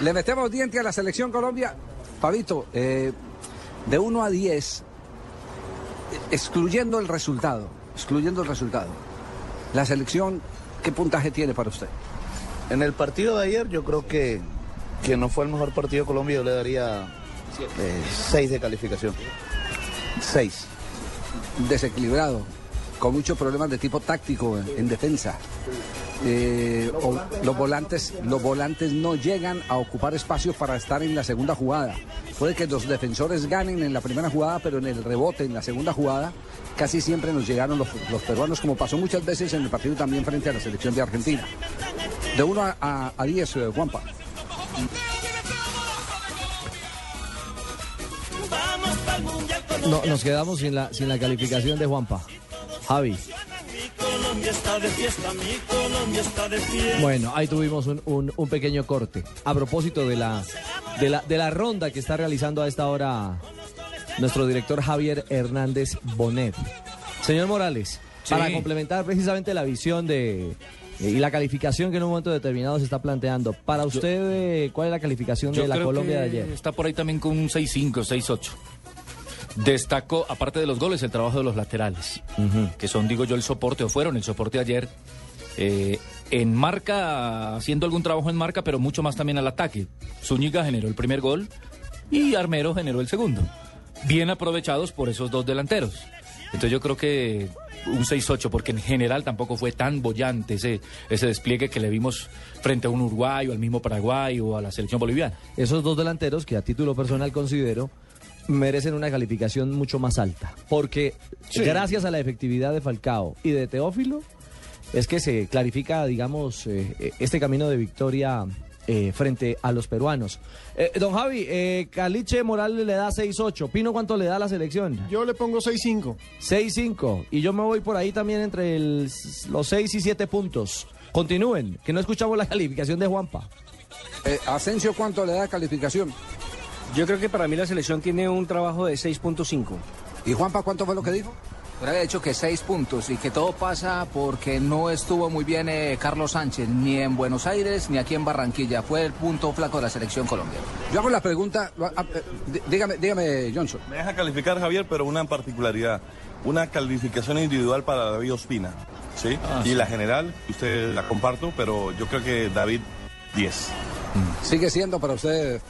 Le metemos diente a la selección Colombia. Pavito, eh, de 1 a 10, excluyendo el resultado, excluyendo el resultado, la selección, ¿qué puntaje tiene para usted? En el partido de ayer yo creo que, que no fue el mejor partido de Colombia, yo le daría 6 de calificación. 6. Desequilibrado, con muchos problemas de tipo táctico en, en defensa. Eh, los volantes los volantes no llegan a ocupar espacios para estar en la segunda jugada. Puede que los defensores ganen en la primera jugada, pero en el rebote, en la segunda jugada, casi siempre nos llegaron los, peruanos, como pasó muchas veces en el partido también frente a la selección de Argentina. De 1 a, a, a 10, eh, Juanpa. No, nos quedamos sin la, sin la calificación de Juanpa. Javi. Bueno, ahí tuvimos un, un- un pequeño corte. A propósito de la, de, la, de la ronda que está realizando a esta hora nuestro director Javier Hernández Bonet. Señor Morales, para complementar precisamente la visión de y la calificación que en un momento determinado se está planteando, para usted, eh, ¿cuál es la calificación Yo de la creo Colombia de ayer? Está por ahí también con un 6-5, 6-8. Destacó, aparte de los goles, el trabajo de los laterales, que son, digo yo, el soporte, o fueron el soporte ayer. eh, en marca, haciendo algún trabajo en marca, pero mucho más también al ataque. Zúñiga generó el primer gol y Armero generó el segundo. Bien aprovechados por esos dos delanteros. Entonces yo creo que un 6-8, porque en general tampoco fue tan bollante ese, ese despliegue que le vimos frente a un Uruguay o al mismo Paraguay o a la selección boliviana. esos dos delanteros que a título personal considero merecen una calificación mucho más alta. Porque gracias a la efectividad de Falcao y de Teófilo es que se clarifica, digamos, eh, eh, este camino de victoria eh, frente a los peruanos. Eh, don Javi, eh, Caliche Morales le da 6-8. Pino, ¿cuánto le da a la selección? Yo le pongo 6-5. 6-5. Y yo me voy por ahí también entre el- los 6 y 7 puntos. Continúen, que no escuchamos la calificación de Juanpa. Eh, Asensio, ¿cuánto le da calificación? Yo creo que para mí la selección tiene un trabajo de 6.5. ¿Y Juanpa cuánto fue lo que dijo? Había dicho que seis puntos y que todo pasa porque no estuvo muy bien eh, Carlos Sánchez, ni en Buenos Aires ni aquí en Barranquilla. Fue el punto flaco de la selección colombiana. Yo hago la pregunta, ah, eh, dí- dígame, dígame, Johnson. Me deja calificar, Javier, pero una particularidad. Una calificación individual para David Ospina. ¿sí? y la general, usted la comparto, pero yo creo que David 10. Sigue siendo para usted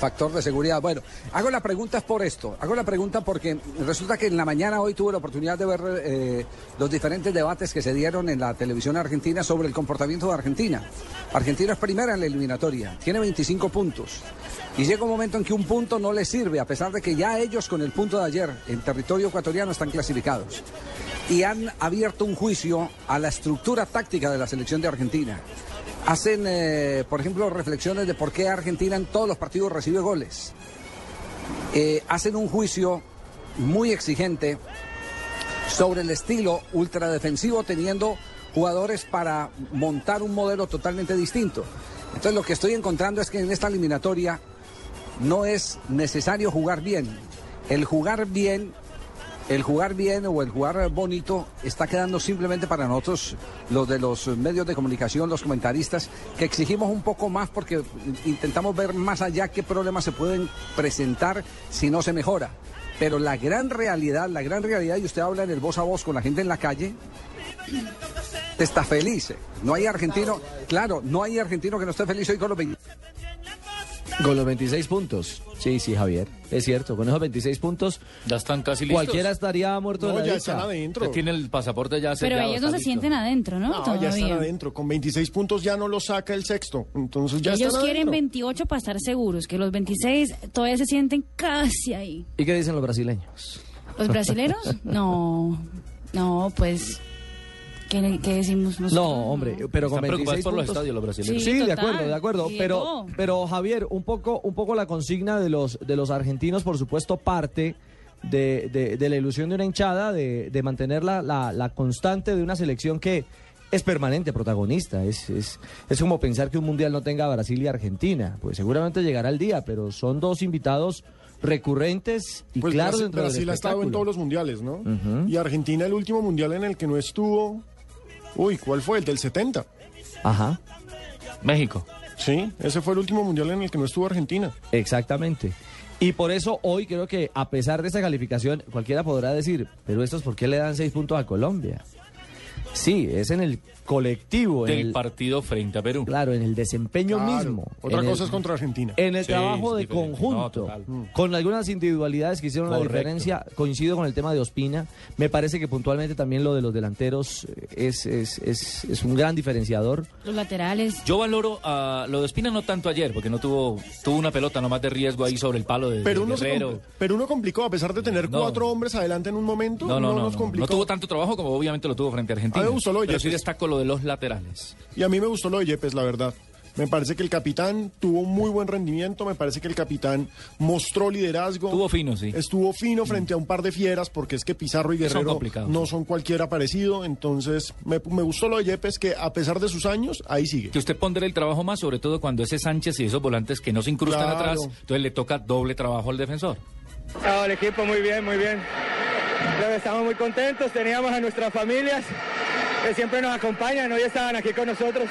factor de seguridad. Bueno, hago la pregunta por esto. Hago la pregunta porque resulta que en la mañana hoy tuve la oportunidad de ver eh, los diferentes debates que se dieron en la televisión argentina sobre el comportamiento de Argentina. Argentina es primera en la eliminatoria, tiene 25 puntos. Y llega un momento en que un punto no le sirve, a pesar de que ya ellos con el punto de ayer en territorio ecuatoriano están clasificados. Y han abierto un juicio a la estructura táctica de la selección de Argentina. Hacen, eh, por ejemplo, reflexiones de por qué Argentina en todos los partidos recibe goles. Eh, hacen un juicio muy exigente sobre el estilo ultradefensivo teniendo jugadores para montar un modelo totalmente distinto. Entonces lo que estoy encontrando es que en esta eliminatoria no es necesario jugar bien. El jugar bien, el jugar bien o el jugar bonito está quedando simplemente para nosotros, los de los medios de comunicación, los comentaristas, que exigimos un poco más porque intentamos ver más allá qué problemas se pueden presentar si no se mejora. Pero la gran realidad, la gran realidad, y usted habla en el voz a voz con la gente en la calle, está feliz. No hay argentino, claro, no hay argentino que no esté feliz hoy con los 20. Con los 26 puntos. Sí, sí, Javier. Es cierto, con esos 26 puntos. Ya están casi listos. Cualquiera estaría muerto de No, la ya dicha. están adentro. Tiene el pasaporte ya Pero ellos no se listo. sienten adentro, ¿no? No, ya están Todavía. adentro. Con 26 puntos ya no lo saca el sexto. Entonces ya Ellos están quieren adentro. 28 para estar seguros, que los 26 todavía se sienten casi ahí. ¿Y qué dicen los brasileños? ¿Los brasileros? No, no, pues ¿Qué, qué decimos nosotros? No, hombre, pero con Están 26 preocupados por los estadios los brasileños. Sí, Sí, de acuerdo, de acuerdo. Pero, pero Javier, un poco, un poco la consigna de los, de los argentinos, por supuesto, parte de, de- de la ilusión de una hinchada de, de mantener la, la- la constante de una selección que es permanente protagonista. Es, es, es como pensar que un mundial no tenga Brasil y Argentina. Pues seguramente llegará el día, pero son dos invitados recurrentes y Pues claros Brasil, dentro del Brasil ha estado en todos los mundiales, ¿no? Y Argentina el último mundial en el que no estuvo. Uy, ¿cuál fue? El del 70. Ajá. México. Sí, ese fue el último mundial en el que no estuvo Argentina. Exactamente. Y por eso hoy creo que a pesar de esta calificación, cualquiera podrá decir, pero estos por qué le dan seis puntos a Colombia. Sí, es en el colectivo, en Del el, partido frente a Perú. claro, en el desempeño Claro. mismo. Otra en cosa el- es contra Argentina. En el Sí, trabajo de diferente. conjunto, No, total. con algunas individualidades que hicieron la diferencia, coincido con el tema de Ospina, me parece que puntualmente también lo de los delanteros es, es, es, es un gran diferenciador. Los laterales. Yo valoro a lo de Espina no tanto ayer, porque no tuvo tuvo una pelota nomás de riesgo ahí sobre el palo de, Pero de uno, se Guerrero. pero uno complicó, a pesar de tener No. cuatro hombres adelante en un momento, No, no, no, nos complicó. no tuvo tanto trabajo como obviamente lo tuvo frente a Argentina. A mí me gustó lo de pero sí Yepes. destaco lo de los laterales. Y a mí me gustó lo de Yepes, la verdad. Me parece que el capitán tuvo un muy buen rendimiento, me parece que el capitán mostró liderazgo. Estuvo fino, sí. Estuvo fino frente a un par de fieras, porque es que Pizarro y Guerrero no son cualquiera parecido. Entonces, me, me gustó lo de Yepes, que a pesar de sus años, ahí sigue. Que usted pondrá el trabajo más, sobre todo cuando ese Sánchez y esos volantes que no se incrustan Claro. atrás, entonces le toca doble trabajo al defensor. No, el equipo muy bien, muy bien. Estamos muy contentos, teníamos a nuestras familias que siempre nos acompañan, hoy estaban aquí con nosotros.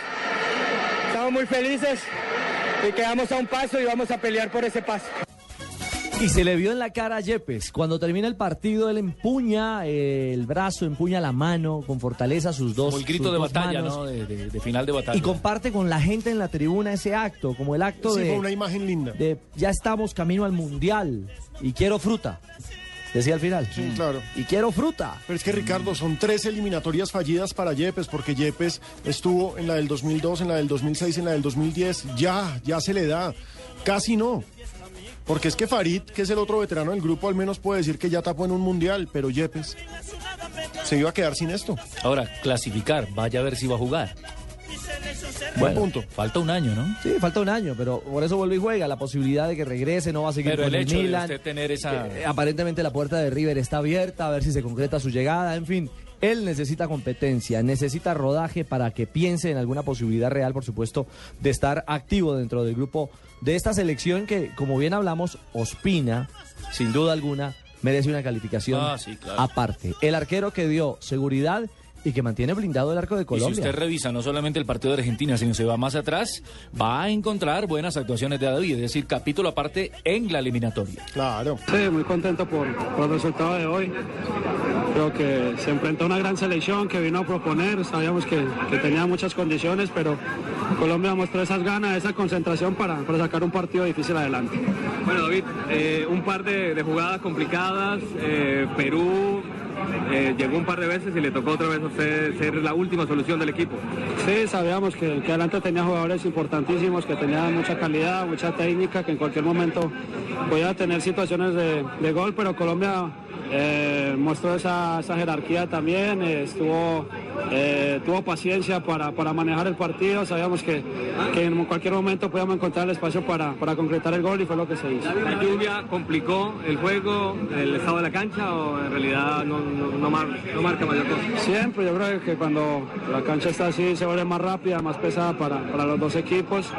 Estamos muy felices y quedamos a un paso y vamos a pelear por ese paso. Y se le vio en la cara a Yepes. Cuando termina el partido, él empuña eh, el brazo, empuña la mano con fortaleza sus dos. Como el grito de batalla, manos, ¿no? De, de- de final de batalla. Y comparte con la gente en la tribuna ese acto, como el acto Sí, de, fue una imagen linda. de ya estamos camino al mundial y quiero fruta. Decía al final. Sí, claro. Y quiero fruta. Pero es que Ricardo, son tres eliminatorias fallidas para Yepes, porque Yepes estuvo en la del 2002, en la del 2006, en la del 2010. Ya, ya se le da. Casi no. Porque es que Farid, que es el otro veterano del grupo, al menos puede decir que ya tapó en un mundial, pero Yepes se iba a quedar sin esto. Ahora, clasificar, vaya a ver si va a jugar. Buen punto. Falta un año, ¿no? Sí, falta un año, pero por eso vuelve y juega. La posibilidad de que regrese, no va a seguir Pero con el el, hecho de Milan. usted tener esa... Eh, aparentemente la puerta de River está abierta, a ver si se concreta su llegada, en fin. Él necesita competencia, necesita rodaje para que piense en alguna posibilidad real, por supuesto, de estar activo dentro del grupo de esta selección que, como bien hablamos, Ospina, sin duda alguna, merece una calificación Ah, sí, claro. aparte. El arquero que dio seguridad y que mantiene blindado el arco de Y si Colombia. usted revisa no solamente el partido de Argentina, sino se va más atrás, va a encontrar buenas actuaciones de David, es decir, capítulo aparte en la eliminatoria. Claro. Sí, muy contento por, por el resultado de hoy. Creo que se enfrentó a una gran selección que vino a proponer. Sabíamos que, que tenía muchas condiciones, pero Colombia mostró esas ganas, esa concentración para, para sacar un partido difícil adelante. Bueno, David, eh, un par de, de jugadas complicadas. eh, Perú eh, llegó un par de veces y le tocó otra vez a usted ser la última solución del equipo. Sí, sabíamos que, que adelante tenía jugadores importantísimos, que tenían mucha calidad, mucha técnica, que en cualquier momento podía tener situaciones de, de gol, pero Colombia eh, mostró esa, esa jerarquía también, eh, estuvo, eh, tuvo paciencia para, para manejar el partido, sabíamos que, que en cualquier momento podíamos encontrar el espacio para, para concretar el gol y fue lo que se hizo. ¿La lluvia complicó el juego, el estado de la cancha o en realidad no, no- no mar- no marca mayor cosa? Siempre, yo creo que cuando la cancha está así se vuelve más rápida, más pesada para, para los dos equipos.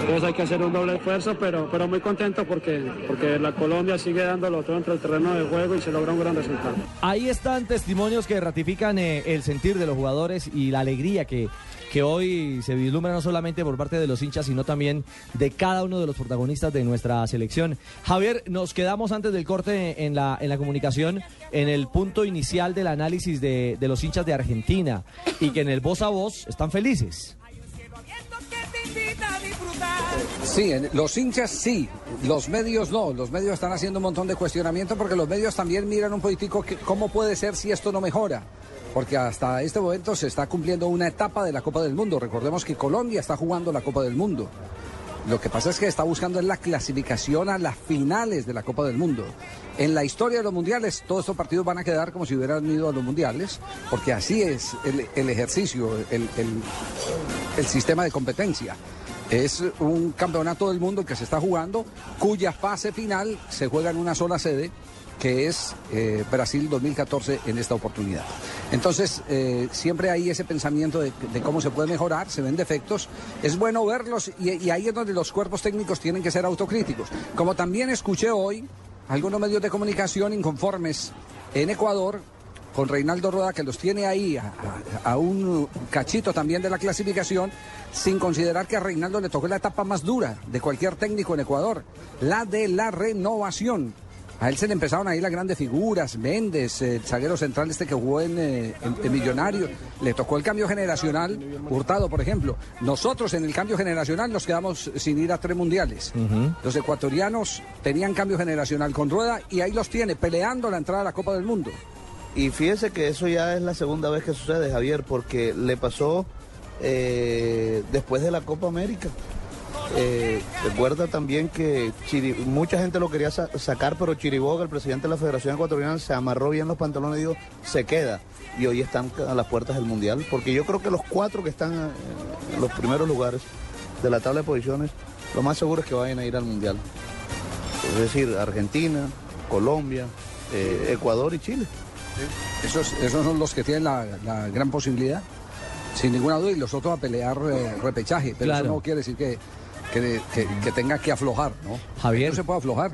Entonces hay que hacer un doble esfuerzo, pero, pero muy contento porque, porque la Colombia sigue dándolo todo entre el terreno de juego y se logra un gran resultado. Ahí están testimonios que ratifican eh, el sentir de los jugadores y la alegría que, que hoy se vislumbra no solamente por parte de los hinchas, sino también de cada uno de los protagonistas de nuestra selección. Javier, nos quedamos antes del corte en la, en la comunicación en el punto inicial del análisis de, de los hinchas de Argentina y que en el voz a voz están felices. Sí, los hinchas sí, los medios no. Los medios están haciendo un montón de cuestionamiento porque los medios también miran un poquitico que- cómo puede ser si esto no mejora. Porque hasta este momento se está cumpliendo una etapa de la Copa del Mundo. Recordemos que Colombia está jugando la Copa del Mundo. Lo que pasa es que está buscando la clasificación a las finales de la Copa del Mundo. En la historia de los mundiales, todos estos partidos van a quedar como si hubieran ido a los mundiales, porque así es el, ejercicio, el sistema de competencia. Es un campeonato del mundo que se está jugando, cuya fase final se juega en una sola sede, que es eh, Brasil 2014 en esta oportunidad. Entonces, eh, siempre hay ese pensamiento de, cómo se puede mejorar, se ven defectos, es bueno verlos y, y ahí es donde los cuerpos técnicos tienen que ser autocríticos. Como también escuché hoy algunos medios de comunicación inconformes en Ecuador con Reinaldo Roda, que los tiene ahí a, un cachito también de la clasificación, sin considerar que a Reinaldo le tocó la etapa más dura de cualquier técnico en Ecuador, la de la renovación. A él se le empezaron ahí las grandes figuras, Méndez, el zaguero central este que jugó en, eh, en- en Millonario, le tocó el cambio generacional, Hurtado, por ejemplo. Nosotros en el cambio generacional nos quedamos sin ir a tres mundiales. Los ecuatorianos tenían cambio generacional con Rueda y ahí los tiene, peleando la entrada a la Copa del Mundo. Y fíjese que eso ya es la segunda vez que sucede, Javier, porque le pasó eh, después de la Copa América. Eh, recuerda también que mucha gente lo quería sa- sacar, pero Chiriboga, el presidente de la Federación Ecuatoriana, se amarró bien los pantalones y dijo, se queda. Y hoy están a las puertas del Mundial, porque yo creo que los cuatro que están eh, en los primeros lugares de la tabla de posiciones, lo más seguro es que vayan a ir al Mundial. Es decir, Argentina, Colombia, Ecuador y Chile. Esos, esos son los que tienen la, la gran posibilidad, sin ninguna duda, y los otros a pelear eh, repechaje. Pero Claro. eso no quiere decir que, que, que- que tenga que aflojar, ¿no? Javier. No se puede aflojar.